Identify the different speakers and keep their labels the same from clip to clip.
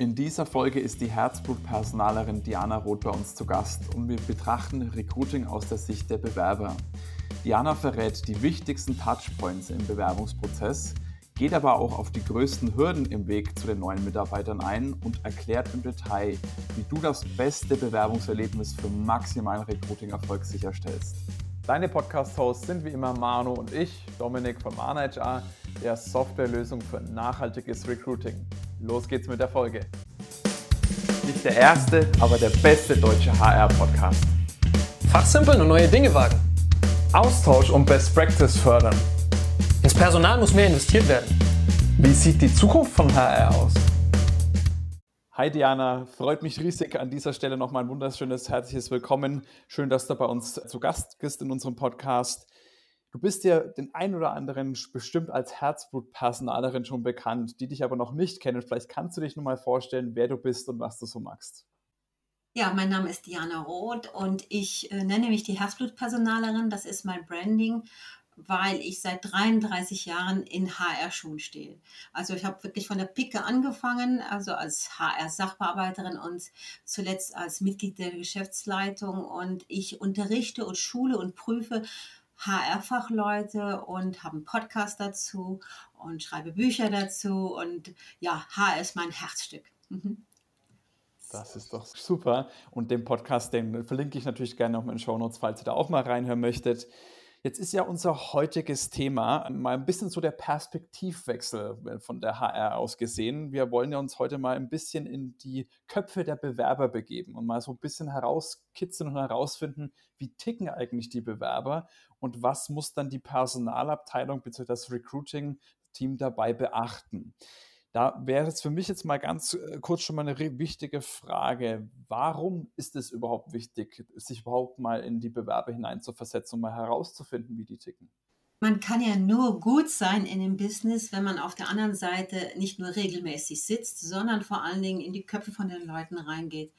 Speaker 1: In dieser Folge ist die Herzblut-Personalerin Diana Roth bei uns zu Gast und wir betrachten Recruiting aus der Sicht der Bewerber. Diana verrät die wichtigsten Touchpoints im Bewerbungsprozess, geht aber auch auf die größten Hürden im Weg zu den neuen Mitarbeitern ein und erklärt im Detail, wie du das beste Bewerbungserlebnis für maximalen Recruiting-Erfolg sicherstellst. Deine Podcast-Hosts sind wie immer Manu und ich, Dominik von ManageR, der Softwarelösung für nachhaltiges Recruiting. Los geht's mit der Folge. Nicht der erste, aber der beste deutsche HR-Podcast.
Speaker 2: Fachsimpeln und neue Dinge wagen.
Speaker 1: Austausch und Best Practice fördern.
Speaker 2: Ins Personal muss mehr investiert werden.
Speaker 1: Wie sieht die Zukunft von HR aus? Hi Diana, freut mich riesig an dieser Stelle nochmal ein wunderschönes, herzliches Willkommen. Schön, dass du bei uns zu Gast bist in unserem Podcast. Du bist ja den ein oder anderen bestimmt als Herzblutpersonalerin schon bekannt, die dich aber noch nicht kennen. Vielleicht kannst du dich nur mal vorstellen, wer du bist und was du so magst.
Speaker 3: Ja, mein Name ist Diana Roth und ich äh, nenne mich die Herzblutpersonalerin. Das ist mein Branding, weil ich seit 33 Jahren in HR-Schuhen stehe. Also ich habe wirklich von der Picke angefangen, also als HR-Sachbearbeiterin und zuletzt als Mitglied der Geschäftsleitung. Und ich unterrichte und schule und prüfe HR-Fachleute und habe einen Podcast dazu und schreibe Bücher dazu. Und ja, HR ist mein Herzstück. Mhm.
Speaker 1: Das ist doch super. Und den Podcast, den verlinke ich natürlich gerne auch in den Show Notes, falls ihr da auch mal reinhören möchtet. Jetzt ist ja unser heutiges Thema mal ein bisschen so der Perspektivwechsel äh, von der HR aus gesehen. Wir wollen ja uns heute mal ein bisschen in die Köpfe der Bewerber begeben und mal so ein bisschen herauskitzeln und herausfinden, wie ticken eigentlich die Bewerber und was muss dann die Personalabteilung bzw. das Recruiting-Team dabei beachten. Da wäre es für mich jetzt mal ganz äh, kurz schon mal eine wichtige Frage. Warum ist es überhaupt wichtig, sich überhaupt mal in die Bewerber hineinzuversetzen und mal herauszufinden, wie die ticken?
Speaker 3: Man kann ja nur gut sein in dem Business, wenn man auf der anderen Seite nicht nur regelmäßig sitzt, sondern vor allen Dingen in die Köpfe von den Leuten reingeht.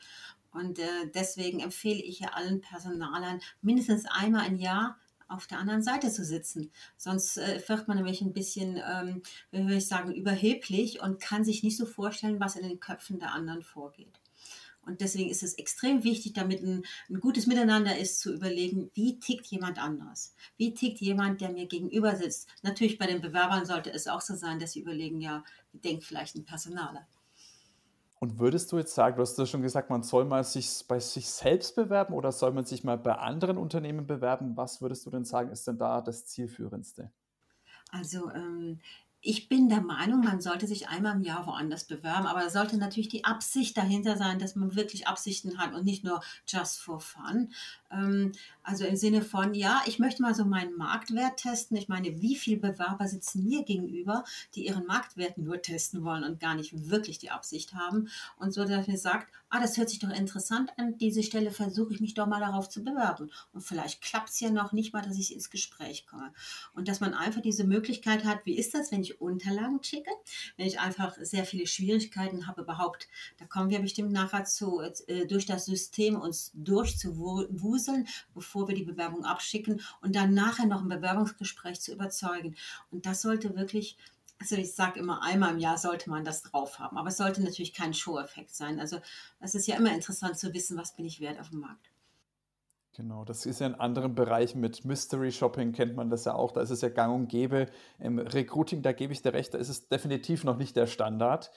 Speaker 3: Und äh, deswegen empfehle ich ja allen Personalern mindestens einmal im Jahr auf der anderen Seite zu sitzen. Sonst äh, wird man nämlich ein bisschen, ähm, wie würde ich sagen, überheblich und kann sich nicht so vorstellen, was in den Köpfen der anderen vorgeht. Und deswegen ist es extrem wichtig, damit ein, ein, gutes Miteinander ist, zu überlegen, wie tickt jemand anders? Wie tickt jemand, der mir gegenüber sitzt? Natürlich bei den Bewerbern sollte es auch so sein, dass sie überlegen, ja, wie denkt vielleicht ein Personaler?
Speaker 1: Und würdest du jetzt sagen, du hast ja schon gesagt, man soll mal sich bei sich selbst bewerben oder soll man sich mal bei anderen Unternehmen bewerben? Was würdest du denn sagen, ist denn da das Zielführendste?
Speaker 3: Also ähm, ich bin der Meinung, man sollte sich einmal im Jahr woanders bewerben, aber da sollte natürlich die Absicht dahinter sein, dass man wirklich Absichten hat und nicht nur just for fun. Ähm, also im Sinne von, ja, ich möchte mal so meinen Marktwert testen. Ich meine, wie viele Bewerber sitzen mir gegenüber, die ihren Marktwert nur testen wollen und gar nicht wirklich die Absicht haben. Und so, dass mir sagt, ah, das hört sich doch interessant an, diese Stelle versuche ich mich doch mal darauf zu bewerben. Und vielleicht klappt es ja noch nicht mal, dass ich ins Gespräch komme. Und dass man einfach diese Möglichkeit hat, wie ist das, wenn ich Unterlagen schicke, wenn ich einfach sehr viele Schwierigkeiten habe, überhaupt, da kommen wir bestimmt nachher zu, äh, durch das System uns durchzuwuseln, bevor wir die Bewerbung abschicken und dann nachher noch ein Bewerbungsgespräch zu überzeugen. Und das sollte wirklich also ich sage immer, einmal im Jahr sollte man das drauf haben. Aber es sollte natürlich kein Show-Effekt sein. Also es ist ja immer interessant zu wissen, was bin ich wert auf dem Markt.
Speaker 1: Genau, das ist ja in anderen Bereichen mit Mystery Shopping, kennt man das ja auch. Da ist es ja gang und gäbe. Im Recruiting, da gebe ich dir recht, da ist es definitiv noch nicht der Standard.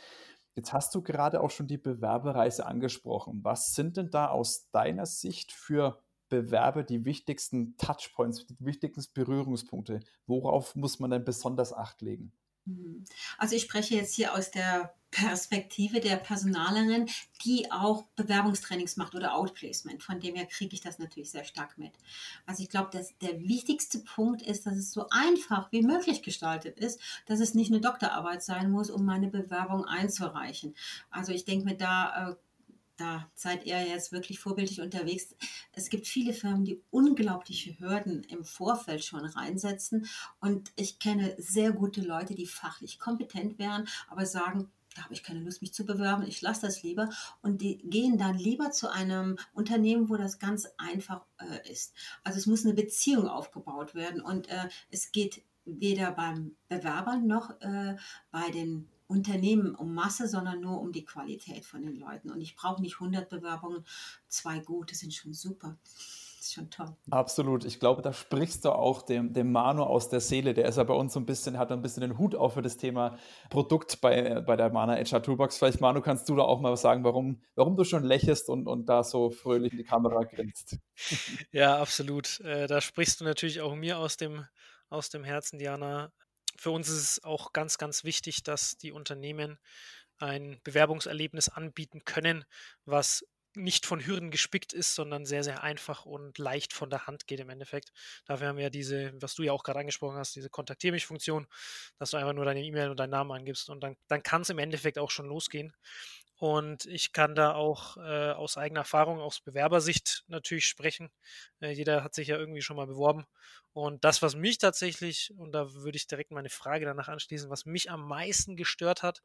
Speaker 1: Jetzt hast du gerade auch schon die Bewerbereise angesprochen. Was sind denn da aus deiner Sicht für Bewerber die wichtigsten Touchpoints, die wichtigsten Berührungspunkte? Worauf muss man denn besonders Acht legen?
Speaker 3: Mhm. Also ich spreche jetzt hier aus der Perspektive der Personalerin, die auch Bewerbungstrainings macht oder Outplacement. Von dem her kriege ich das natürlich sehr stark mit. Also ich glaube, dass der wichtigste Punkt ist, dass es so einfach wie möglich gestaltet ist, dass es nicht eine Doktorarbeit sein muss, um meine Bewerbung einzureichen. Also ich denke mir da, äh, da seid ihr jetzt wirklich vorbildlich unterwegs. Es gibt viele Firmen, die unglaubliche Hürden im Vorfeld schon reinsetzen. Und ich kenne sehr gute Leute, die fachlich kompetent wären, aber sagen, da habe ich keine Lust, mich zu bewerben, ich lasse das lieber. Und die gehen dann lieber zu einem Unternehmen, wo das ganz einfach äh, ist. Also es muss eine Beziehung aufgebaut werden und äh, es geht weder beim Bewerber noch äh, bei den Unternehmen um Masse, sondern nur um die Qualität von den Leuten. Und ich brauche nicht 100 Bewerbungen, zwei gute sind schon super ist schon toll.
Speaker 1: Absolut. Ich glaube, da sprichst du auch dem, dem Manu aus der Seele. Der ist ja bei uns so ein bisschen, hat ein bisschen den Hut auf für das Thema Produkt bei, bei der Mana HR Toolbox. Vielleicht, Manu, kannst du da auch mal sagen, warum, warum du schon lächelst und, und da so fröhlich in die Kamera grinst.
Speaker 4: Ja, absolut. Äh, da sprichst du natürlich auch mir aus dem, aus dem Herzen, Diana. Für uns ist es auch ganz, ganz wichtig, dass die Unternehmen ein Bewerbungserlebnis anbieten können, was nicht von Hürden gespickt ist, sondern sehr, sehr einfach und leicht von der Hand geht im Endeffekt. Dafür haben wir ja diese, was du ja auch gerade angesprochen hast, diese Kontaktier mich Funktion, dass du einfach nur deine E-Mail und deinen Namen angibst und dann, dann kann es im Endeffekt auch schon losgehen. Und ich kann da auch äh, aus eigener Erfahrung, aus Bewerbersicht natürlich sprechen. Äh, jeder hat sich ja irgendwie schon mal beworben. Und das, was mich tatsächlich, und da würde ich direkt meine Frage danach anschließen, was mich am meisten gestört hat,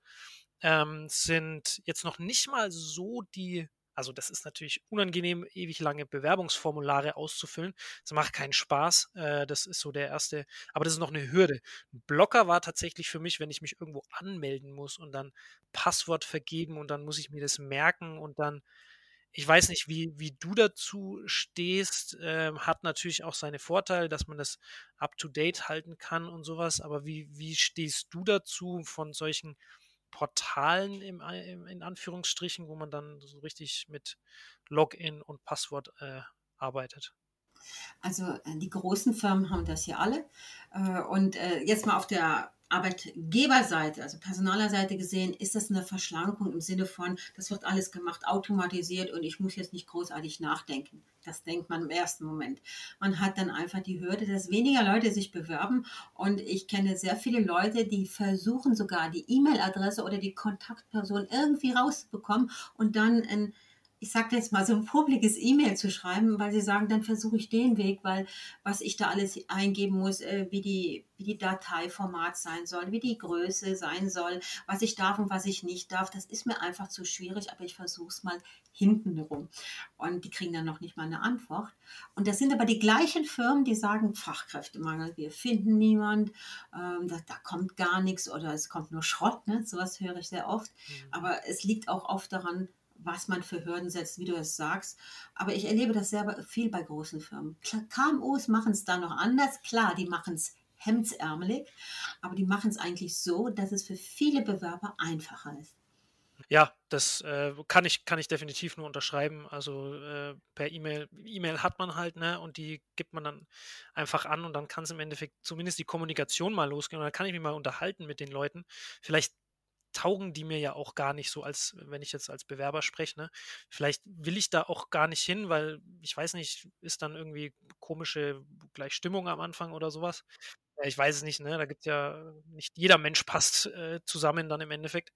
Speaker 4: ähm, sind jetzt noch nicht mal so die also das ist natürlich unangenehm, ewig lange Bewerbungsformulare auszufüllen. Das macht keinen Spaß. Äh, das ist so der erste, aber das ist noch eine Hürde. Ein Blocker war tatsächlich für mich, wenn ich mich irgendwo anmelden muss und dann Passwort vergeben und dann muss ich mir das merken und dann, ich weiß nicht, wie, wie du dazu stehst, äh, hat natürlich auch seine Vorteile, dass man das up-to-date halten kann und sowas, aber wie, wie stehst du dazu von solchen Portalen im, im, in Anführungsstrichen, wo man dann so richtig mit Login und Passwort äh, arbeitet.
Speaker 3: Also äh, die großen Firmen haben das ja alle. Äh, und äh, jetzt mal auf der Arbeitgeberseite, also Personalerseite gesehen, ist das eine Verschlankung im Sinne von, das wird alles gemacht, automatisiert und ich muss jetzt nicht großartig nachdenken. Das denkt man im ersten Moment. Man hat dann einfach die Hürde, dass weniger Leute sich bewerben und ich kenne sehr viele Leute, die versuchen sogar die E-Mail-Adresse oder die Kontaktperson irgendwie rauszubekommen und dann ein ich sage jetzt mal, so ein publikes E-Mail zu schreiben, weil sie sagen, dann versuche ich den Weg, weil was ich da alles eingeben muss, äh, wie, die, wie die Dateiformat sein soll, wie die Größe sein soll, was ich darf und was ich nicht darf, das ist mir einfach zu schwierig, aber ich versuche es mal hinten rum. Und die kriegen dann noch nicht mal eine Antwort. Und das sind aber die gleichen Firmen, die sagen, Fachkräftemangel, wir finden niemand, ähm, da, da, kommt gar nichts oder es kommt nur Schrott, ne? sowas höre ich sehr oft. Mhm. Aber es liegt auch oft daran, was man für Hürden setzt, wie du es sagst. Aber ich erlebe das sehr viel bei großen Firmen. KMUs machen es da noch anders. Klar, die machen es hemdsärmelig, aber die machen es eigentlich so, dass es für viele Bewerber einfacher ist.
Speaker 4: Ja, das äh, kann, ich, kann ich definitiv nur unterschreiben. Also äh, per E-Mail, E-Mail hat man halt, ne, und die gibt man dann einfach an und dann kann es im Endeffekt zumindest die Kommunikation mal losgehen und dann kann ich mich mal unterhalten mit den Leuten. Vielleicht taugen die mir ja auch gar nicht so, als wenn ich jetzt als Bewerber spreche. Ne? Vielleicht will ich da auch gar nicht hin, weil ich weiß nicht, ist dann irgendwie komische gleich Stimmung am Anfang oder sowas. Ja, ich weiß es nicht, ne? Da gibt ja nicht jeder Mensch passt äh, zusammen dann im Endeffekt.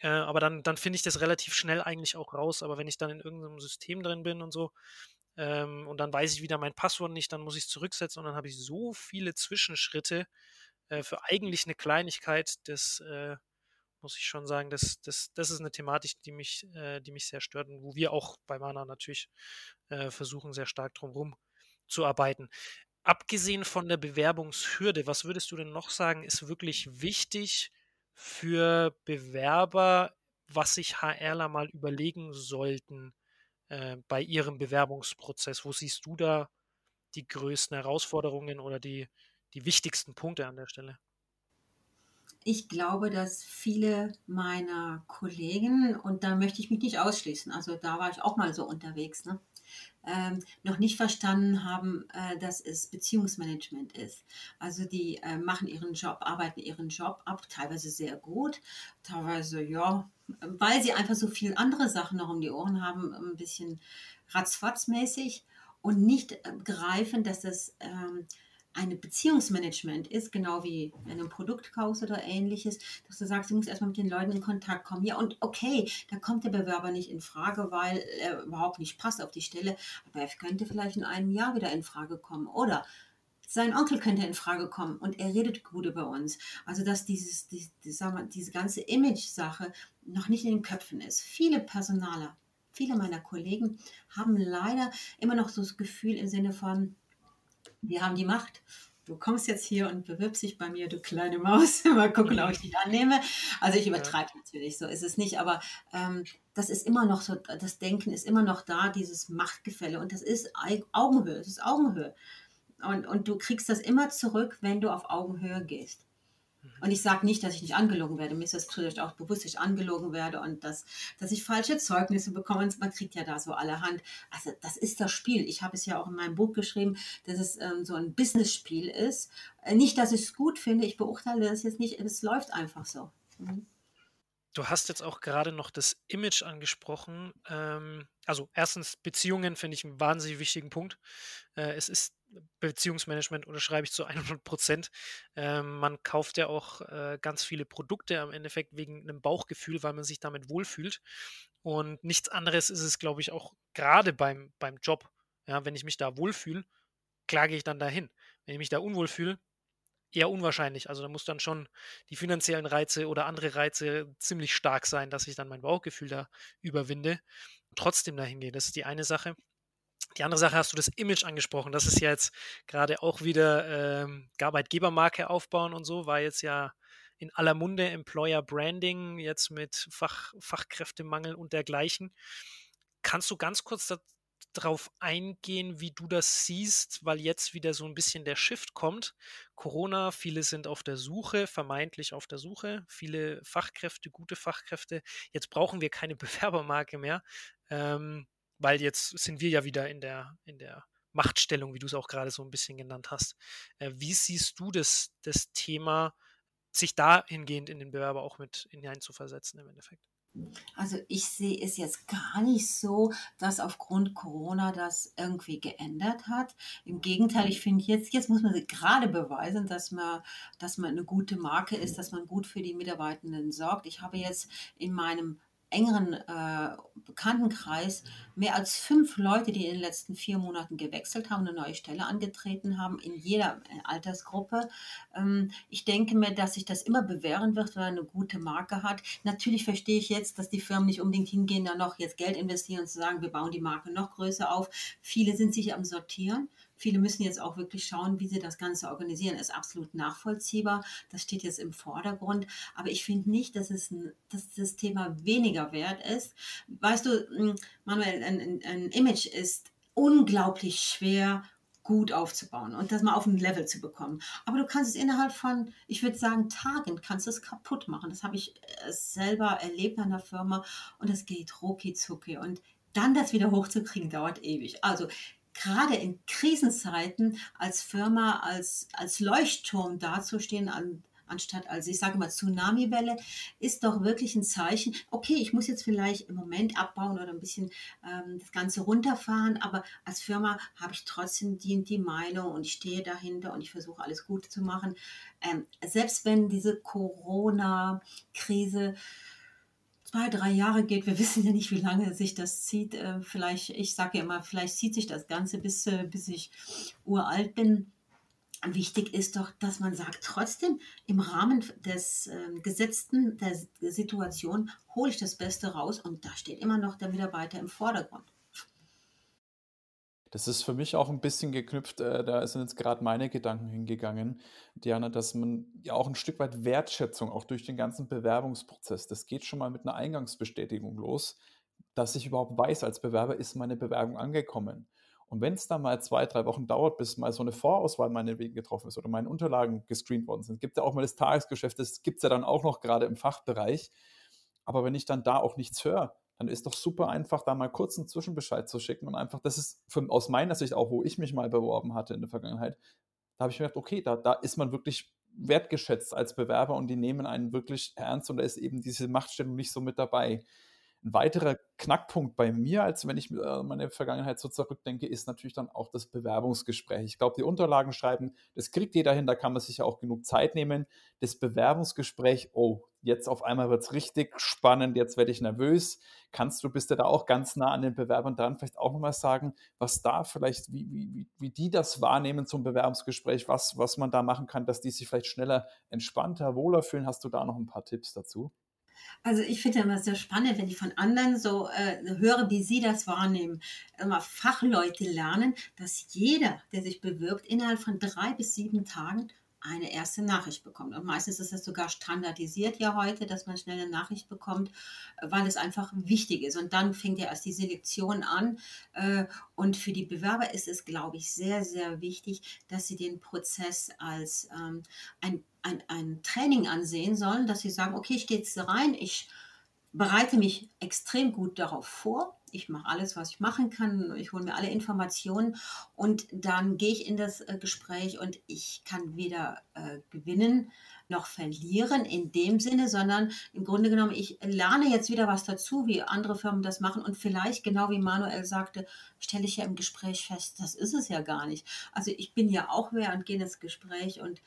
Speaker 4: Äh, aber dann, dann finde ich das relativ schnell eigentlich auch raus. Aber wenn ich dann in irgendeinem System drin bin und so, ähm, und dann weiß ich wieder mein Passwort nicht, dann muss ich es zurücksetzen und dann habe ich so viele Zwischenschritte äh, für eigentlich eine Kleinigkeit, das äh, muss ich schon sagen, das, das, das ist eine Thematik, die mich, äh, die mich sehr stört und wo wir auch bei Mana natürlich äh, versuchen, sehr stark drumherum zu arbeiten. Abgesehen von der Bewerbungshürde, was würdest du denn noch sagen, ist wirklich wichtig für Bewerber, was sich HRler mal überlegen sollten äh, bei ihrem Bewerbungsprozess? Wo siehst du da die größten Herausforderungen oder die, die wichtigsten Punkte an der Stelle?
Speaker 3: Ich glaube, dass viele meiner Kollegen, und da möchte ich mich nicht ausschließen, also da war ich auch mal so unterwegs, ne, ähm, noch nicht verstanden haben, äh, dass es Beziehungsmanagement ist. Also die äh, machen ihren Job, arbeiten ihren Job ab, teilweise sehr gut, teilweise ja, weil sie einfach so viele andere Sachen noch um die Ohren haben, ein bisschen ratzfatzmäßig und nicht äh, greifen, dass das ähm, eine Beziehungsmanagement ist, genau wie in einem Produktkauf oder ähnliches, dass du sagst, du musst erstmal mit den Leuten in Kontakt kommen. Ja, und okay, da kommt der Bewerber nicht in Frage, weil er überhaupt nicht passt auf die Stelle, aber er könnte vielleicht in einem Jahr wieder in Frage kommen. Oder sein Onkel könnte in Frage kommen und er redet gut über uns. Also, dass dieses, die, die, wir, diese ganze Image-Sache noch nicht in den Köpfen ist. Viele Personaler, viele meiner Kollegen haben leider immer noch so das Gefühl im Sinne von, wir haben die Macht. du kommst jetzt hier und bewirbst dich bei mir, du kleine Maus, mal gucken, ob ich dich annehme. Also ich übertreibe natürlich, so ist es nicht, aber ähm, das ist immer noch so, das Denken ist immer noch da, dieses Machtgefälle und das ist Augenhöhe, das ist Augenhöhe. Und, und du kriegst das immer zurück, wenn du auf Augenhöhe gehst. Und ich sage nicht, dass ich nicht angelogen werde. Mir ist das natürlich auch bewusst, dass ich angelogen werde und dass, dass ich falsche Zeugnisse bekomme. Und man kriegt ja da so allerhand. Also das ist das Spiel. Ich habe es ja auch in meinem Buch geschrieben, dass es ähm, so ein Business-Spiel ist. Äh, nicht, dass ich es gut finde. Ich beurteile das jetzt nicht. Es läuft einfach so. Mhm.
Speaker 4: Du hast jetzt auch gerade noch das Image angesprochen. Ähm, also erstens, Beziehungen finde ich einen wahnsinnig wichtigen Punkt. Äh, es ist Beziehungsmanagement unterschreibe ich zu 100 Prozent. Ähm, man kauft ja auch äh, ganz viele Produkte am Endeffekt wegen einem Bauchgefühl, weil man sich damit wohlfühlt. Und nichts anderes ist es, glaube ich, auch gerade beim, beim Job. Ja, wenn ich mich da wohlfühle, klage ich dann dahin. Wenn ich mich da unwohl fühle, eher unwahrscheinlich. Also da muss dann schon die finanziellen Reize oder andere Reize ziemlich stark sein, dass ich dann mein Bauchgefühl da überwinde trotzdem dahin gehe. Das ist die eine Sache. Die andere Sache hast du das Image angesprochen. Das ist ja jetzt gerade auch wieder ähm, Arbeitgebermarke aufbauen und so, war jetzt ja in aller Munde Employer Branding, jetzt mit Fach, Fachkräftemangel und dergleichen. Kannst du ganz kurz darauf eingehen, wie du das siehst, weil jetzt wieder so ein bisschen der Shift kommt. Corona, viele sind auf der Suche, vermeintlich auf der Suche, viele Fachkräfte, gute Fachkräfte. Jetzt brauchen wir keine Bewerbermarke mehr. Ähm, weil jetzt sind wir ja wieder in der, in der Machtstellung, wie du es auch gerade so ein bisschen genannt hast. Äh, wie siehst du das, das Thema, sich dahingehend in den Bewerber auch mit hineinzuversetzen im Endeffekt?
Speaker 3: Also ich sehe es jetzt gar nicht so, dass aufgrund Corona das irgendwie geändert hat. Im Gegenteil, ich finde jetzt, jetzt muss man gerade beweisen, dass man, dass man eine gute Marke ist, dass man gut für die Mitarbeitenden sorgt. Ich habe jetzt in meinem engeren äh, Bekanntenkreis mehr als fünf Leute, die in den letzten vier Monaten gewechselt haben, eine neue Stelle angetreten haben, in jeder äh, Altersgruppe. Ähm, ich denke mir, dass sich das immer bewähren wird, man eine gute Marke hat. Natürlich verstehe ich jetzt, dass die Firmen nicht unbedingt hingehen, da noch jetzt Geld investieren und zu sagen, wir bauen die Marke noch größer auf. Viele sind sich am Sortieren. Viele müssen jetzt auch wirklich schauen, wie sie das Ganze organisieren. Ist absolut nachvollziehbar. Das steht jetzt im Vordergrund. Aber ich finde nicht, dass, es dass das Thema weniger wert ist. Weißt du, Manuel, ein, ein, Image ist unglaublich schwer gut aufzubauen und das mal auf ein Level zu bekommen. Aber du kannst es innerhalb von, ich würde sagen, Tagen, kannst es kaputt machen. Das habe ich äh, selber erlebt an der Firma und es geht rucki zucki. Und dann das wieder hochzukriegen, dauert ewig. Also gerade in Krisenzeiten als Firma, als, als Leuchtturm dazustehen, an, anstatt als, ich sage mal, Tsunami-Welle, ist doch wirklich ein Zeichen, okay, ich muss jetzt vielleicht im Moment abbauen oder ein bisschen ähm, das Ganze runterfahren, aber als Firma habe ich trotzdem die, die Meinung und ich stehe dahinter und ich versuche alles gut zu machen. Ähm, selbst wenn diese Corona-Krise zwei, drei Jahre geht. Wir wissen ja nicht, wie lange sich das zieht. Äh, vielleicht, ich sage ja immer, vielleicht zieht sich das Ganze bis, äh, bis ich uralt bin. Wichtig ist doch, dass man sagt, trotzdem im Rahmen des äh, Gesetzten der Situation hole ich das Beste raus und da steht immer noch der Mitarbeiter im Vordergrund.
Speaker 1: Das ist für mich auch ein bisschen geknüpft, äh, da sind jetzt gerade meine Gedanken hingegangen, Diana, dass man ja auch ein Stück weit Wertschätzung auch durch den ganzen Bewerbungsprozess, das geht schon mal mit einer Eingangsbestätigung los, dass ich überhaupt weiß, als Bewerber ist meine Bewerbung angekommen. Und wenn es dann mal zwei, drei Wochen dauert, bis mal so eine Vorauswahl meinetwegen getroffen ist oder meine Unterlagen gescreent worden sind, gibt es ja auch mal das Tagesgeschäft, das gibt es ja dann auch noch gerade im Fachbereich. Aber wenn ich dann da auch nichts höre, dann ist doch super einfach, da mal kurz einen Zwischenbescheid zu schicken und einfach, das ist für, aus meiner Sicht auch, wo ich mich mal beworben hatte in der Vergangenheit, da habe ich mir gedacht, okay, da, da ist man wirklich wertgeschätzt als Bewerber und die nehmen einen wirklich ernst und da ist eben diese Machtstellung nicht so mit dabei. Ein weiterer Knackpunkt bei mir, als wenn ich äh, meine Vergangenheit so zurückdenke, ist natürlich dann auch das Bewerbungsgespräch. Ich glaube, die Unterlagen schreiben, das kriegt jeder hin, da kann man sich ja auch genug Zeit nehmen. Das Bewerbungsgespräch, oh, jetzt auf einmal wird es richtig spannend, jetzt werde ich nervös. Kannst du, bist du da auch ganz nah an den Bewerbern dran, vielleicht auch nochmal sagen, was da vielleicht, wie, wie, wie die das wahrnehmen zum Bewerbungsgespräch, was, was man da machen kann, dass die sich vielleicht schneller, entspannter, wohler fühlen? Hast du da noch ein paar Tipps dazu?
Speaker 3: Also ich finde immer sehr spannend, wenn ich von anderen so äh, höre, wie sie das wahrnehmen. Immer Fachleute lernen, dass jeder, der sich bewirbt, innerhalb von drei bis sieben Tagen eine erste Nachricht bekommt. Und meistens ist das sogar standardisiert ja heute, dass man schnell eine Nachricht bekommt, weil es einfach wichtig ist. Und dann fängt ja erst die Selektion an. Äh, und für die Bewerber ist es, glaube ich, sehr, sehr wichtig, dass sie den Prozess als ähm, ein, ein, ein Training ansehen sollen, dass sie sagen, okay, ich gehe jetzt rein, ich bereite mich extrem gut darauf vor. Ich mache alles, was ich machen kann. Ich hole mir alle Informationen und dann gehe ich in das äh, Gespräch und ich kann weder äh, gewinnen noch verlieren in dem Sinne, sondern im Grunde genommen, ich lerne jetzt wieder was dazu, wie andere Firmen das machen und vielleicht, genau wie Manuel sagte, stelle ich ja im Gespräch fest, das ist es ja gar nicht. Also ich bin ja auch wer und gehe ins Gespräch und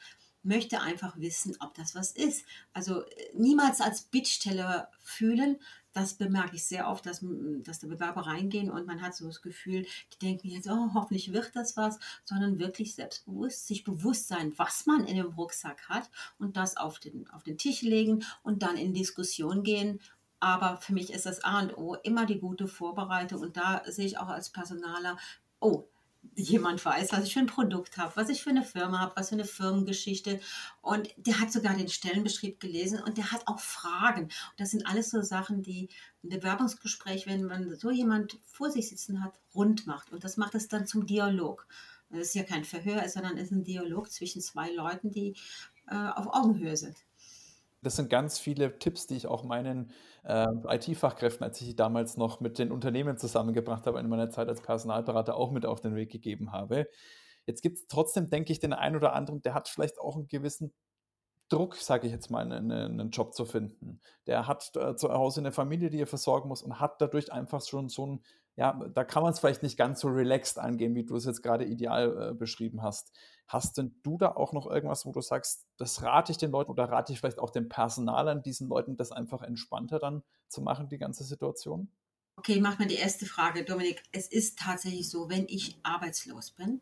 Speaker 3: möchte einfach wissen, ob das was ist. Also äh, niemals als Bittsteller fühlen. Das bemerke ich sehr oft, dass, dass die Bewerber reingehen und man hat so das Gefühl, die denken jetzt, oh, hoffentlich wird das was, sondern wirklich selbstbewusst, sich bewusst sein, was man in dem Rucksack hat und das auf den, auf den Tisch legen und dann in Diskussion gehen aber für mich ist das A und O immer die gute Vorbereitung. Und da sehe ich auch als Personaler, oh, jemand weiß, was ich für ein Produkt habe, was ich für eine Firma habe, was für eine Firmengeschichte. Und der hat sogar den Stellenbeschrieb gelesen und der hat auch Fragen. Und das sind alles so Sachen, die ein Bewerbungsgespräch, wenn man so jemand vor sich sitzen hat, rund macht. Und das macht es dann zum Dialog. Das ist ja kein Verhör, sondern es ist ein Dialog zwischen zwei Leuten, die äh, auf Augenhöhe sind.
Speaker 1: Das sind ganz viele Tipps, die ich auch meinen äh, IT-Fachkräften, als ich die damals noch mit den Unternehmen zusammengebracht habe, in meiner Zeit als Personalberater auch mit auf den Weg gegeben habe. Jetzt gibt es trotzdem, denke ich, den einen oder anderen, der hat vielleicht auch einen gewissen Druck, sage ich jetzt mal, einen, einen, Job zu finden. Der hat äh, zu Hause eine Familie, die er versorgen muss und hat dadurch einfach schon so ein, ja, da kann man es vielleicht nicht ganz so relaxed angehen, wie du es jetzt gerade ideal äh, beschrieben hast. Hast denn du da auch noch irgendwas, wo du sagst, das rate ich den Leuten oder rate ich vielleicht auch dem Personal an diesen Leuten, das einfach entspannter dann zu machen, die ganze Situation?
Speaker 3: Okay, mach mal die erste Frage, Dominik. Es ist tatsächlich so, wenn ich arbeitslos bin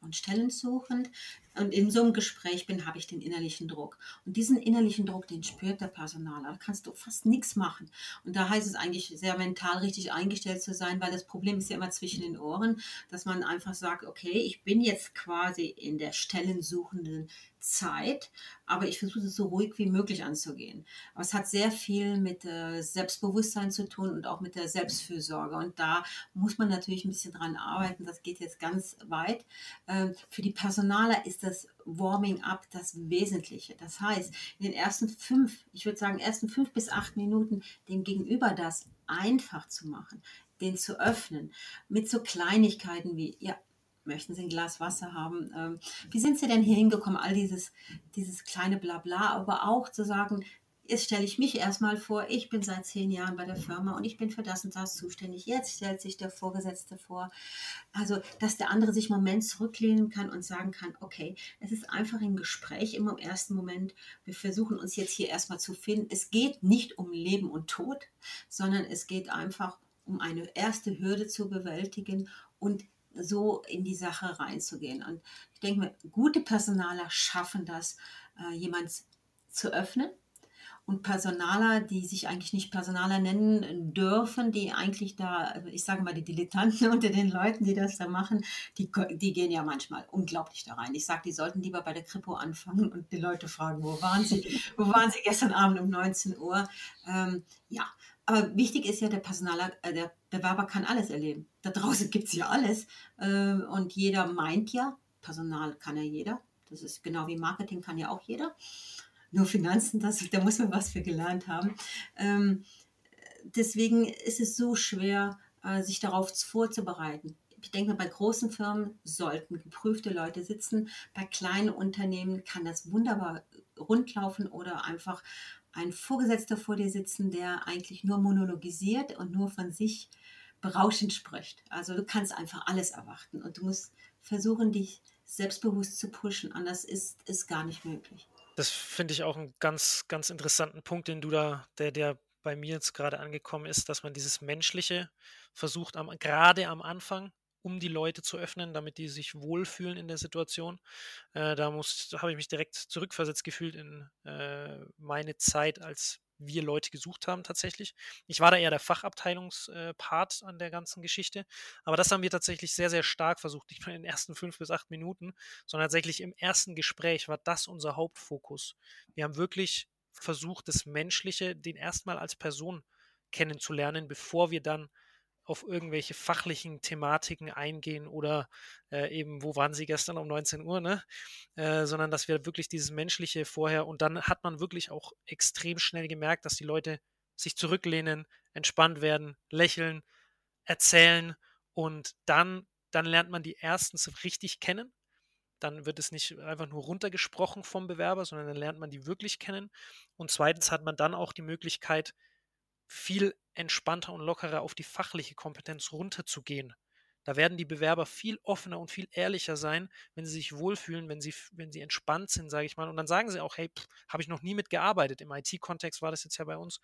Speaker 3: und stellensuchend, und in so einem Gespräch bin, habe ich den innerlichen Druck. Und diesen innerlichen Druck, den spürt der Personaler. Da kannst du fast nichts machen. Und da heißt es eigentlich, sehr mental richtig eingestellt zu sein, weil das Problem ist ja immer zwischen den Ohren, dass man einfach sagt, okay, ich bin jetzt quasi in der stellensuchenden Zeit, aber ich versuche es so ruhig wie möglich anzugehen. Aber es hat sehr viel mit äh, Selbstbewusstsein zu tun und auch mit der Selbstfürsorge. Und da muss man natürlich ein bisschen dran arbeiten. Das geht jetzt ganz weit. Ähm, für die Personaler ist das Warming up das Wesentliche. Das heißt, in den ersten fünf, ich würde sagen, ersten fünf bis acht Minuten dem Gegenüber das einfach zu machen, den zu öffnen, mit so Kleinigkeiten wie, ja, möchten Sie ein Glas Wasser haben? Ähm, wie sind Sie denn hier hingekommen? All dieses, dieses kleine Blabla, aber auch zu sagen, jetzt stelle ich mich erstmal vor, ich bin seit zehn Jahren bei der Firma und ich bin für das und das zuständig. Jetzt stellt sich der Vorgesetzte vor. Also, dass der andere sich einen Moment zurücklehnen kann und sagen kann, okay, es ist einfach ein Gespräch immer im ersten Moment. Wir versuchen uns jetzt hier erstmal zu finden. Es geht nicht um Leben und Tod, sondern es geht einfach um eine erste Hürde zu bewältigen und so in die Sache reinzugehen. Und ich denke mir, gute Personaler schaffen das, äh, jemand zu öffnen. Und Personaler, die sich eigentlich nicht Personaler nennen dürfen, die eigentlich da, ich sage mal, die Dilettanten unter den Leuten, die das da machen, die, die gehen ja manchmal unglaublich da rein. Ich sage, die sollten lieber bei der Kripo anfangen und die Leute fragen, wo waren sie? Wo waren sie gestern Abend um 19 Uhr? Ähm, ja, aber wichtig ist ja, der Personaler, äh, der Bewerber kann alles erleben. Da draußen gibt es ja alles. Äh, und jeder meint ja, Personal kann ja jeder. Das ist genau wie Marketing kann ja auch jeder. Nur Finanzen, das, da muss man was für gelernt haben. Ähm, deswegen ist es so schwer, äh, sich darauf vorzubereiten. Ich denke, bei großen Firmen sollten geprüfte Leute sitzen. Bei kleinen Unternehmen kann das wunderbar rundlaufen oder einfach ein Vorgesetzter vor dir sitzen, der eigentlich nur monologisiert und nur von sich berauschend spricht. Also du kannst einfach alles erwarten und du musst versuchen, dich selbstbewusst zu pushen. Anders ist es gar nicht möglich.
Speaker 4: Das finde ich auch einen ganz, ganz interessanten Punkt, den du da, der, der bei mir jetzt gerade angekommen ist, dass man dieses Menschliche versucht, am, gerade am Anfang um die Leute zu öffnen, damit die sich wohlfühlen in der Situation. Äh, da habe ich mich direkt zurückversetzt gefühlt in äh, meine Zeit als wir Leute gesucht haben tatsächlich. Ich war da eher der Fachabteilungspart an der ganzen Geschichte, aber das haben wir tatsächlich sehr, sehr stark versucht, nicht nur in den ersten fünf bis acht Minuten, sondern tatsächlich im ersten Gespräch war das unser Hauptfokus. Wir haben wirklich versucht, das Menschliche, den erstmal als Person kennenzulernen, bevor wir dann auf irgendwelche fachlichen Thematiken eingehen oder äh, eben, wo waren Sie gestern um 19 Uhr, ne? Äh, sondern dass wir wirklich dieses Menschliche vorher und dann hat man wirklich auch extrem schnell gemerkt, dass die Leute sich zurücklehnen, entspannt werden, lächeln, erzählen und dann, dann lernt man die erstens richtig kennen. Dann wird es nicht einfach nur runtergesprochen vom Bewerber, sondern dann lernt man die wirklich kennen. Und zweitens hat man dann auch die Möglichkeit, viel entspannter und lockerer auf die fachliche Kompetenz runterzugehen. Da werden die Bewerber viel offener und viel ehrlicher sein, wenn sie sich wohlfühlen, wenn sie, wenn sie entspannt sind, sage ich mal. Und dann sagen sie auch, hey, habe ich noch nie mitgearbeitet. Im IT-Kontext war das jetzt ja bei uns.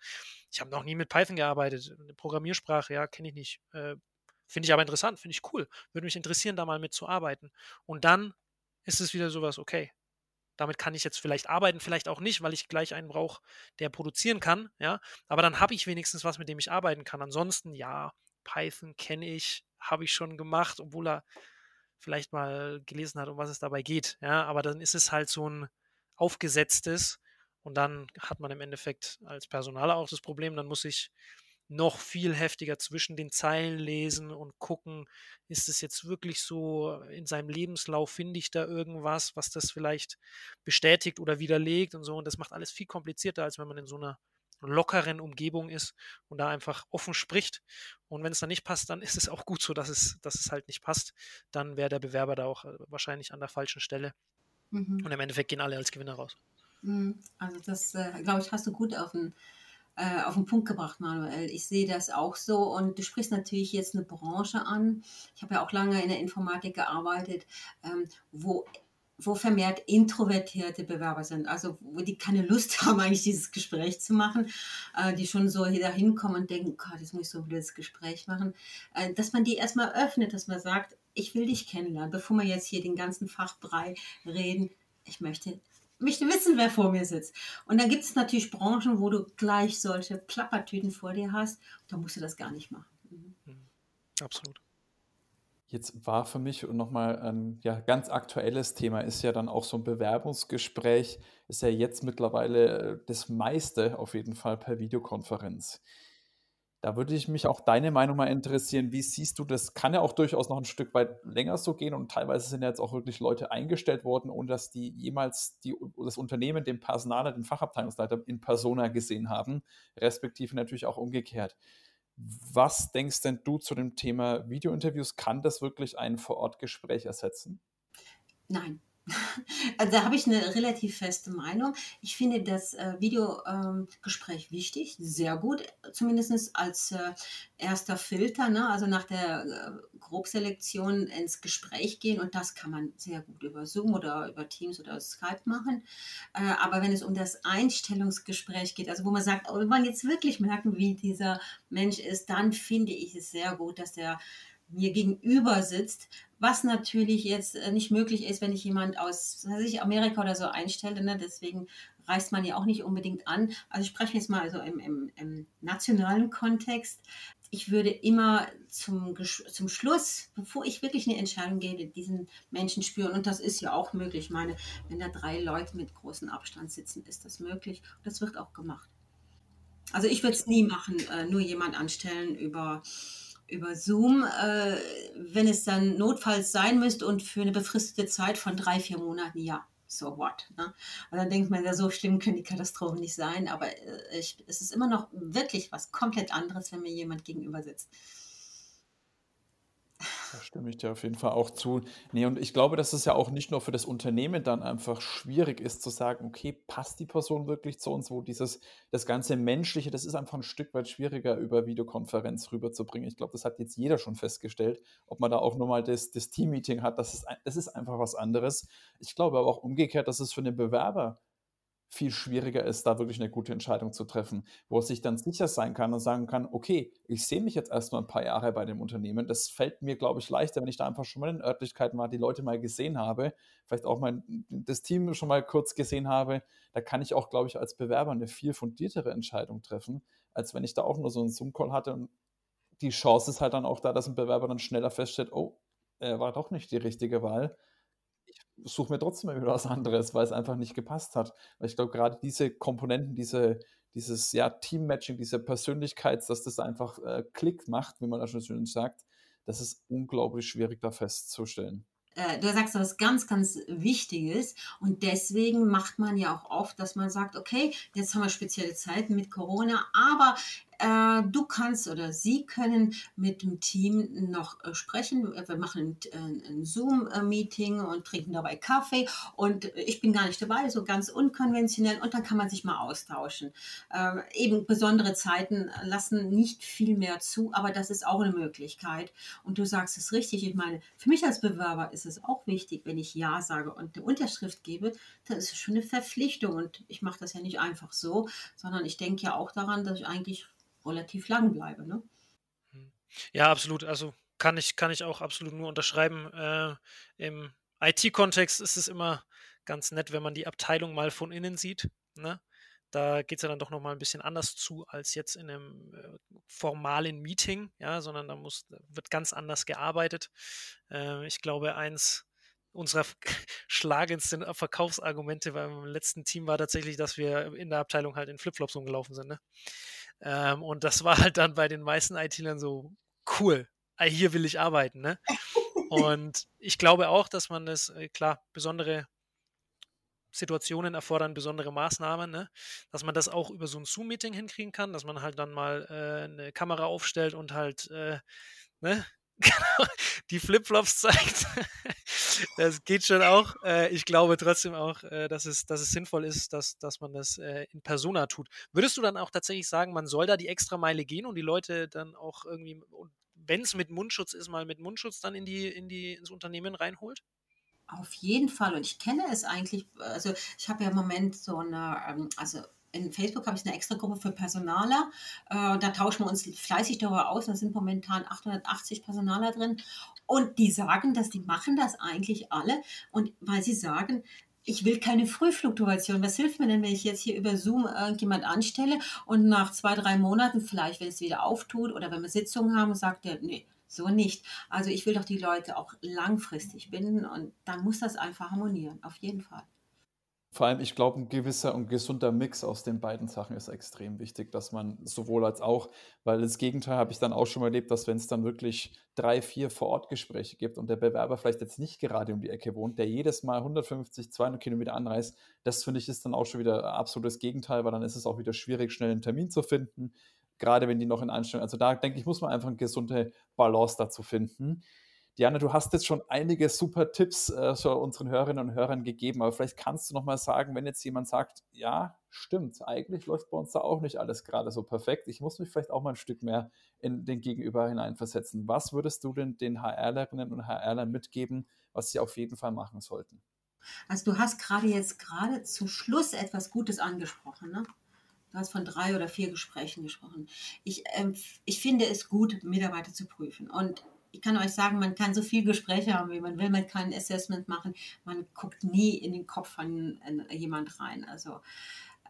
Speaker 4: Ich habe noch nie mit Python gearbeitet. Eine Programmiersprache, ja, kenne ich nicht. Äh, finde ich aber interessant, finde ich cool. Würde mich interessieren, da mal mitzuarbeiten. Und dann ist es wieder sowas, okay, damit kann ich jetzt vielleicht arbeiten, vielleicht auch nicht, weil ich gleich einen brauche, der produzieren kann, ja. Aber dann habe ich wenigstens was, mit dem ich arbeiten kann. Ansonsten, ja, Python kenne ich, habe ich schon gemacht, obwohl er vielleicht mal gelesen hat, um was es dabei geht, ja. Aber dann ist es halt so ein aufgesetztes und dann hat man im Endeffekt als Personaler auch das Problem, dann muss ich noch viel heftiger zwischen den Zeilen lesen und gucken, ist es jetzt wirklich so, in seinem Lebenslauf finde ich da irgendwas, was das vielleicht bestätigt oder widerlegt und so. Und das macht alles viel komplizierter, als wenn man in so einer lockeren Umgebung ist und da einfach offen spricht. Und wenn es dann nicht passt, dann ist es auch gut so, dass es, dass es halt nicht passt. Dann wäre der Bewerber da auch äh, wahrscheinlich an der falschen Stelle. Mhm. Und im Endeffekt gehen alle als Gewinner raus.
Speaker 3: Mhm. Also das, äh, glaube ich, hast du gut auf den äh, auf den Punkt gebracht, Manuel. Ich sehe das auch so und du sprichst natürlich jetzt eine Branche an. Ich habe ja auch lange in der Informatik gearbeitet, ähm, wo wo vermehrt introvertierte Bewerber sind, also wo die keine Lust haben, eigentlich dieses Gespräch zu machen, äh, die schon so da hinkommen und denken, Gott, jetzt muss ich so ein blödes Gespräch machen, äh, dass man die erstmal öffnet, dass man sagt, ich will dich kennenlernen, bevor wir jetzt hier den ganzen Fachbrei reden, ich möchte möchte wissen, wer vor mir sitzt. Und dann gibt es natürlich Branchen, wo du gleich solche Plappertüten vor dir hast. Da musst du das gar nicht machen. Mhm.
Speaker 4: mhm. Absolut.
Speaker 1: Jetzt war für mich nochmal ein ja, ganz aktuelles Thema, ist ja dann auch so ein Bewerbungsgespräch, ist ja jetzt mittlerweile äh, das meiste auf jeden Fall per Videokonferenz. Da würde ich mich auch deine Meinung mal interessieren. Wie siehst du das? Kann ja auch durchaus noch ein Stück weit länger so gehen und teilweise sind ja jetzt auch wirklich Leute eingestellt worden, ohne dass die jemals die, das Unternehmen, den Personaler, den Fachabteilungsleiter in Persona gesehen haben, respektive natürlich auch umgekehrt. Was denkst denn du zu dem Thema Videointerviews? Kann das wirklich ein Vorortgespräch ersetzen?
Speaker 3: Nein, also da habe ich eine relativ feste Meinung. Ich finde das äh, Videogespräch ähm, wichtig, sehr gut, zumindest als äh, erster Filter, ne? also nach der äh, Grobselektion ins Gespräch gehen und das kann man sehr gut über Zoom oder über Teams oder Skype machen. Äh, aber wenn es um das Einstellungsgespräch geht, also wo man sagt, oh, wir wollen jetzt wirklich merken, wie dieser Mensch ist, dann finde ich es sehr gut, dass der mir gegenüber sitzt, was natürlich jetzt äh, nicht möglich ist, wenn ich jemand aus weiß ich, Amerika oder so einstelle. Ne? Deswegen reist man ja auch nicht unbedingt an. Also ich spreche jetzt mal also im, im, im nationalen Kontext. Ich würde immer zum, zum Schluss, bevor ich wirklich eine Entscheidung gebe, diesen Menschen spüren. Und das ist ja auch möglich. Ich meine, wenn da drei Leute mit großem Abstand sitzen, ist das möglich. Und das wird auch gemacht. Also ich würde es nie machen, äh, nur jemand anstellen über über Zoom, äh, wenn es dann notfalls sein müsste und für eine befristete Zeit von drei, vier Monaten, ja, so what. Ne? Und dann denkt man ja, so schlimm können die Katastrophen nicht sein, aber äh, ich, es ist immer noch wirklich was komplett anderes, wenn mir jemand gegenüber sitzt.
Speaker 1: Stimme ich dir auf jeden Fall auch zu. Nee, und ich glaube, dass es ja auch nicht nur für das Unternehmen dann einfach schwierig ist zu sagen, okay, passt die Person wirklich zu uns, wo dieses, das ganze Menschliche, das ist einfach ein Stück weit schwieriger über Videokonferenz rüberzubringen. Ich glaube, das hat jetzt jeder schon festgestellt, ob man da auch nur mal das, das Team-Meeting hat, das ist, das ist einfach was anderes. Ich glaube aber auch umgekehrt, dass es für den Bewerber viel schwieriger ist, da wirklich eine gute Entscheidung zu treffen, wo er sich dann sicher sein kann und sagen kann, okay, ich sehe mich jetzt erstmal ein paar Jahre bei dem Unternehmen. Das fällt mir, glaube ich, leichter, wenn ich da einfach schon mal in Örtlichkeiten war, die Leute mal gesehen habe, vielleicht auch mal das Team schon mal kurz gesehen habe. Da kann ich auch, glaube ich, als Bewerber eine viel fundiertere Entscheidung treffen, als wenn ich da auch nur so einen Zoom-Call hatte und die Chance ist halt dann auch da, dass ein Bewerber dann schneller feststellt, oh, er war doch nicht die richtige Wahl suche mir trotzdem wieder was anderes, weil es einfach nicht gepasst hat. Weil ich glaube, gerade diese Komponenten, diese, dieses ja, Team-Matching, diese Persönlichkeit, dass das einfach äh, Klick macht, wie man da schon schön sagt, das ist unglaublich schwierig da festzustellen
Speaker 3: äh, du sagst was ganz, ganz Wichtiges und deswegen macht man ja auch oft, dass man sagt, okay, jetzt haben wir spezielle Zeiten mit Corona, aber äh, du kannst oder sie können mit dem Team noch äh, sprechen. Wir machen ein, ein Zoom-Meeting und trinken dabei Kaffee und ich bin gar nicht dabei, so ganz unkonventionell und dann kann man sich mal austauschen. Äh, eben besondere Zeiten lassen nicht viel mehr zu, aber das ist auch eine Möglichkeit. Und du sagst es richtig. Ich meine, für mich als Bewerber ist es auch wichtig, wenn ich Ja sage und eine Unterschrift gebe, dann ist es schon eine Verpflichtung und ich mache das ja nicht einfach so, sondern ich denke ja auch daran, dass ich eigentlich relativ lang bleibe. Ne?
Speaker 4: Hm. Ja, absolut. Also kann ich, kann ich auch absolut nur unterschreiben. Äh, Im IT-Kontext ist es immer ganz nett, wenn man die Abteilung mal von innen sieht. Ne? Da geht es ja dann doch nochmal ein bisschen anders zu als jetzt in einem äh, formalen Meeting, ja, sondern da muss, wird ganz anders gearbeitet. Äh, ich glaube, eins unserer schlagendsten Verkaufsargumente beim letzten Team war tatsächlich, dass wir in der Abteilung halt in Flipflops rumgelaufen sind. Ne? Ähm, und das war halt dann bei den meisten IT-Lern so cool. Hier will ich arbeiten, ne? Und ich glaube auch, dass man das, äh, klar, besondere Situationen erfordern besondere Maßnahmen, ne? dass man das auch über so ein Zoom-Meeting hinkriegen kann, dass man halt dann mal äh, eine Kamera aufstellt und halt äh, ne? die Flipflops zeigt. das geht schon auch. Äh, ich glaube trotzdem auch, äh, dass, es, dass es sinnvoll ist, dass, dass man das äh, in Persona tut. Würdest du dann auch tatsächlich sagen, man soll da die extra Meile gehen und die Leute dann auch irgendwie, wenn es mit Mundschutz ist, mal mit Mundschutz dann in die, in die, ins Unternehmen reinholt?
Speaker 3: Auf jeden Fall. Und ich kenne es eigentlich, also ich habe ja im Moment so eine, ähm, also in Facebook habe ich eine extra Gruppe für Personaler. Äh, da tauschen wir uns fleißig darüber aus. Da sind momentan 880 Personaler drin. Und die sagen, dass die machen das eigentlich alle. Und weil sie sagen, ich will keine Frühfluktuation. Was hilft mir denn, wenn ich jetzt hier über Zoom irgendjemand anstelle und nach zwei, drei Monaten, vielleicht wenn es wieder auftut oder wenn wir Sitzungen haben, sagt er, nee, so nicht. Also ich will doch die Leute auch langfristig binden und dann muss das einfach harmonieren, auf jeden Fall.
Speaker 1: Vor allem, ich glaube, ein gewisser und gesunder Mix aus den beiden Sachen ist extrem wichtig, dass man sowohl als auch, weil das Gegenteil habe ich dann auch schon mal erlebt, dass wenn es dann wirklich drei, vier Vor-Ort-Gespräche gibt und der Bewerber vielleicht jetzt nicht gerade um die Ecke wohnt, der jedes Mal 150, 200 Kilometer anreist, das finde ich ist dann auch schon wieder absolutes Gegenteil, weil dann ist es auch wieder schwierig, schnell einen Termin zu finden, gerade wenn die noch in Einstellung, also da denke ich, muss man einfach eine gesunde Balance dazu finden. Diana, du hast jetzt schon einige super Tipps äh, für unseren Hörerinnen und Hörern gegeben, aber vielleicht kannst du noch mal sagen, wenn jetzt jemand sagt, ja, stimmt, eigentlich läuft bei uns da auch nicht alles gerade so perfekt. Ich muss mich vielleicht auch mal ein Stück mehr in den Gegenüber hineinversetzen. Was würdest du denn den HRlerinnen und HRlern mitgeben, was sie auf jeden Fall machen sollten?
Speaker 3: Also du hast gerade jetzt gerade zum Schluss etwas Gutes angesprochen, ne? Du hast von drei oder vier Gesprächen gesprochen. Ich, ähm, ich finde es gut, Mitarbeiter zu prüfen. Und ich kann euch sagen, man kann so viele Gespräche haben, wie man will, man kann ein Assessment machen, man guckt nie in den Kopf von äh, jemand rein. Also,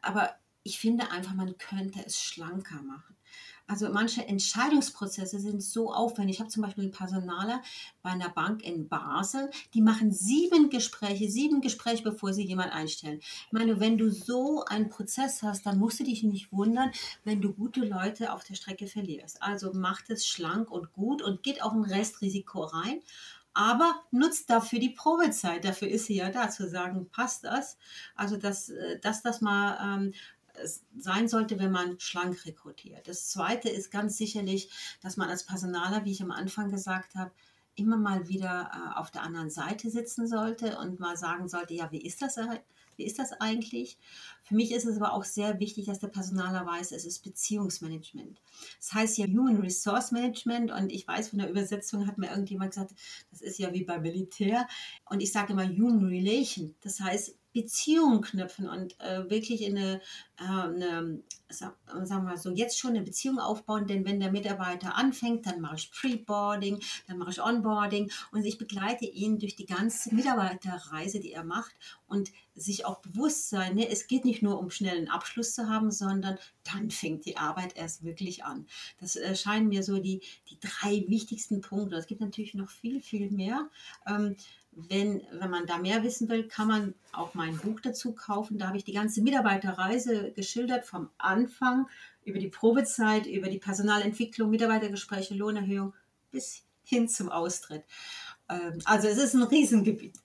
Speaker 3: aber ich finde einfach, man könnte es schlanker machen. Also manche Entscheidungsprozesse sind so aufwendig. Ich habe zum Beispiel einen Personaler bei einer Bank in Basel, die machen sieben Gespräche, sieben Gespräche, bevor sie jemand einstellen. Ich meine, wenn du so einen Prozess hast, dann musst du dich nicht wundern, wenn du gute Leute auf der Strecke verlierst. Also macht es schlank und gut und geht auch ein Restrisiko rein aber nutzt dafür die Probezeit. Dafür ist sie ja da, zu sagen, passt das? Also, dass, äh, dass das mal ähm, sein sollte, wenn man schlank rekrutiert. Das Zweite ist ganz sicherlich, dass man als Personaler, wie ich am Anfang gesagt habe, immer mal wieder äh, auf der anderen Seite sitzen sollte und mal sagen sollte, ja, wie ist das, wie ist das eigentlich? Für mich ist es aber auch sehr wichtig, dass der Personaler weiß, es ist Beziehungsmanagement. Das heißt ja Human Resource Management und ich weiß, von der Übersetzung hat mir irgendjemand gesagt, das ist ja wie beim Militär und ich sage immer Human Relation. Das heißt, Beziehungen knüpfen und äh, wirklich in eine, äh, eine sagen wir so, jetzt schon eine Beziehung aufbauen, denn wenn der Mitarbeiter anfängt, dann mache ich Preboarding, dann mache ich Onboarding und ich begleite ihn durch die ganze Mitarbeiterreise, die er macht und sich auch bewusst sein, ne, es geht nicht nur um schnellen Abschluss zu haben, sondern dann fängt die Arbeit erst wirklich an. Das äh, scheinen mir so die, die drei wichtigsten Punkte. Es gibt natürlich noch viel, viel mehr. Ähm, wenn, wenn man da mehr wissen will, kann man auch mein Buch dazu kaufen. Da habe ich die ganze Mitarbeiterreise geschildert, vom Anfang über die Probezeit, über die Personalentwicklung, Mitarbeitergespräche, Lohnerhöhung bis hin zum Austritt. Ähm, also es ist ein Riesengebiet.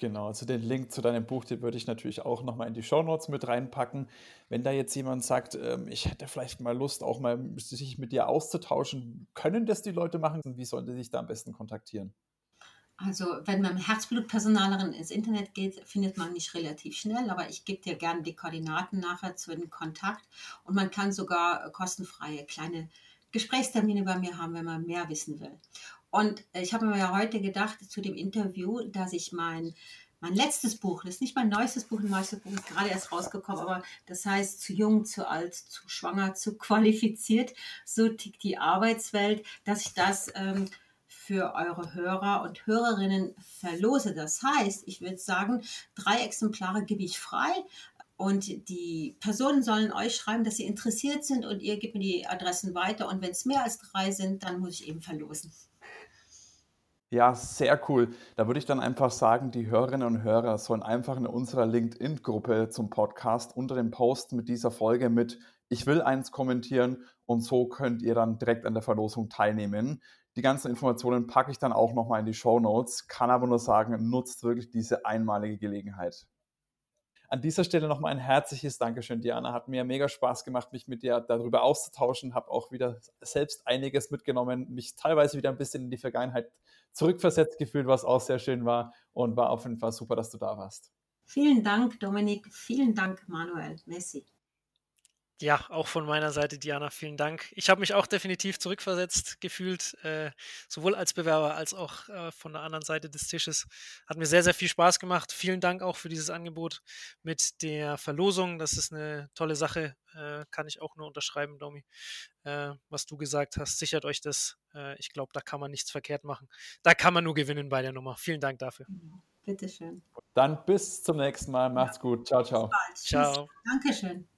Speaker 1: Genau, also den Link zu deinem Buch, den würde ich natürlich auch nochmal in die Show Notes mit reinpacken. Wenn da jetzt jemand sagt, ähm, ich hätte vielleicht mal Lust, auch mal sich mit dir auszutauschen, können das die Leute machen? Wie sollen die sich da am besten kontaktieren?
Speaker 3: Also, wenn man Herzblutpersonalerin ins Internet geht, findet man mich relativ schnell, aber ich gebe dir gerne die Koordinaten nachher zu dem Kontakt und man kann sogar kostenfreie kleine Gesprächstermine bei mir haben, wenn man mehr wissen will. Und ich habe mir ja heute gedacht zu dem Interview, dass ich mein, mein letztes Buch, das ist nicht mein neuestes Buch, ein neuestes Buch ist gerade erst rausgekommen, aber das heißt zu jung, zu alt, zu schwanger, zu qualifiziert, so tickt die Arbeitswelt, dass ich das ähm, für eure Hörer und Hörerinnen verlose. Das heißt, ich würde sagen, drei Exemplare gebe ich frei. Und die Personen sollen euch schreiben, dass sie interessiert sind und ihr gebt mir die Adressen weiter. Und wenn es mehr als drei sind, dann muss ich eben verlosen.
Speaker 1: Ja, sehr cool. Da würde ich dann einfach sagen, die Hörerinnen und Hörer sollen einfach in unserer LinkedIn-Gruppe zum Podcast unter dem Post mit dieser Folge mit Ich will eins kommentieren und so könnt ihr dann direkt an der Verlosung teilnehmen. Die ganzen Informationen packe ich dann auch nochmal in die Show Notes, kann aber nur sagen, nutzt wirklich diese einmalige Gelegenheit. An dieser Stelle nochmal ein herzliches Dankeschön, Diana. Hat mir mega Spaß gemacht, mich mit dir darüber auszutauschen. Habe auch wieder selbst einiges mitgenommen, mich teilweise wieder ein bisschen in die Vergangenheit zurückversetzt gefühlt, was auch sehr schön war und war auf jeden Fall super, dass du da warst.
Speaker 3: Vielen Dank, Dominik. Vielen Dank, Manuel. Messi.
Speaker 4: Ja, auch von meiner Seite, Diana, vielen Dank. Ich habe mich auch definitiv zurückversetzt gefühlt, äh, sowohl als Bewerber als auch äh, von der anderen Seite des Tisches. Hat mir sehr, sehr viel Spaß gemacht. Vielen Dank auch für dieses Angebot mit der Verlosung. Das ist eine tolle Sache, äh, kann ich auch nur unterschreiben, Domi. Äh, was du gesagt hast, sichert euch das. Äh, ich glaube, da kann man nichts verkehrt machen. Da kann man nur gewinnen bei der Nummer. Vielen Dank dafür.
Speaker 3: Bitteschön.
Speaker 1: Dann bis zum nächsten Mal. Macht's gut. Ciao, ciao.
Speaker 4: Ciao.
Speaker 3: Dankeschön.